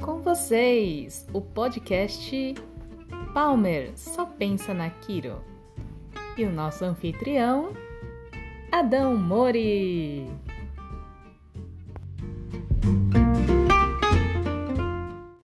Com vocês o podcast Palmer Só Pensa na Kiro e o nosso anfitrião Adão Mori.